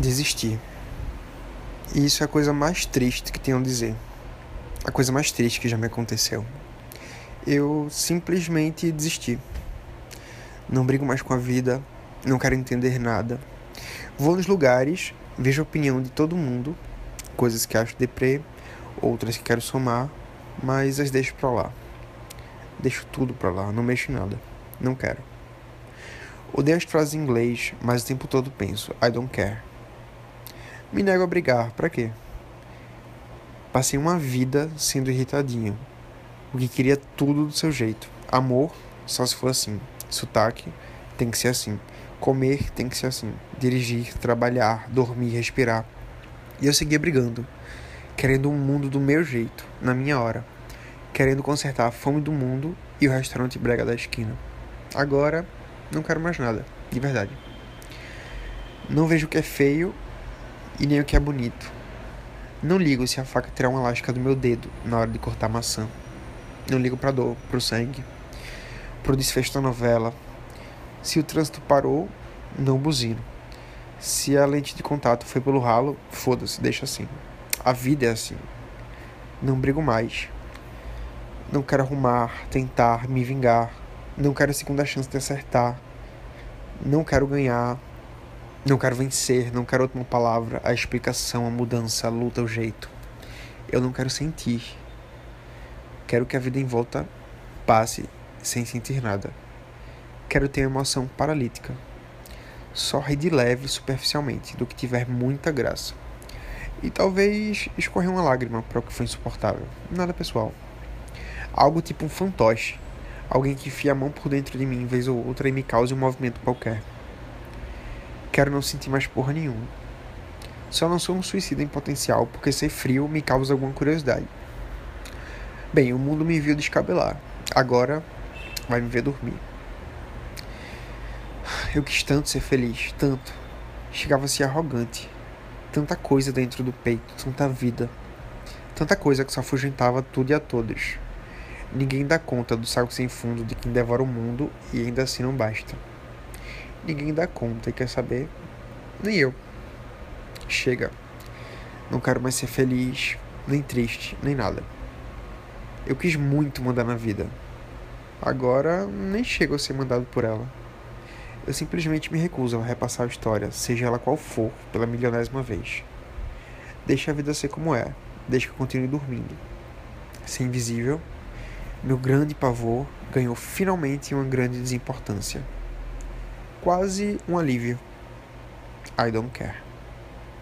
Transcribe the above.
Desistir. E isso é a coisa mais triste que tenho a dizer. A coisa mais triste que já me aconteceu. Eu simplesmente desisti. Não brigo mais com a vida, não quero entender nada. Vou nos lugares, vejo a opinião de todo mundo, coisas que acho deprê, outras que quero somar, mas as deixo pra lá. Deixo tudo pra lá, não mexo em nada. Não quero. Odeio as frases em inglês, mas o tempo todo penso, I don't care. Me nego a brigar, para quê? Passei uma vida sendo irritadinho, porque queria tudo do seu jeito. Amor, só se for assim. Sotaque, tem que ser assim. Comer, tem que ser assim. Dirigir, trabalhar, dormir, respirar. E eu seguia brigando, querendo um mundo do meu jeito, na minha hora. Querendo consertar a fome do mundo e o restaurante brega da esquina. Agora, não quero mais nada, de verdade. Não vejo o que é feio e nem o que é bonito. Não ligo se a faca tirar uma lasca do meu dedo na hora de cortar maçã. Não ligo pra dor, pro sangue, pro desfecho da novela. Se o trânsito parou, não buzino. Se a lente de contato foi pelo ralo, foda-se, deixa assim. A vida é assim. Não brigo mais. Não quero arrumar, tentar, me vingar. Não quero a segunda chance de acertar. Não quero ganhar. Não quero vencer, não quero outra palavra, a explicação, a mudança, a luta, o jeito. Eu não quero sentir. Quero que a vida em volta passe sem sentir nada. Quero ter emoção paralítica. Só rir de leve superficialmente, do que tiver muita graça. E talvez escorrer uma lágrima para o que foi insuportável. Nada pessoal. Algo tipo um fantoche. Alguém que enfia a mão por dentro de mim vez ou outra e me cause um movimento qualquer. Quero não sentir mais porra nenhuma. Só não sou um suicida em potencial porque ser frio me causa alguma curiosidade. Bem, o mundo me viu descabelar. Agora vai me ver dormir. Eu quis tanto ser feliz, tanto. Chegava a ser arrogante. Tanta coisa dentro do peito, tanta vida. Tanta coisa que só afugentava tudo e a todos. Ninguém dá conta do saco sem fundo de quem devora o mundo e ainda assim não basta ninguém dá conta e quer saber, nem eu. Chega. Não quero mais ser feliz, nem triste, nem nada. Eu quis muito mandar na vida. Agora nem chego a ser mandado por ela. Eu simplesmente me recuso a repassar a história, seja ela qual for, pela milionésima vez. Deixa a vida ser como é, deixa que eu continue dormindo. Ser invisível, meu grande pavor ganhou finalmente uma grande desimportância quase um alívio. I don't care.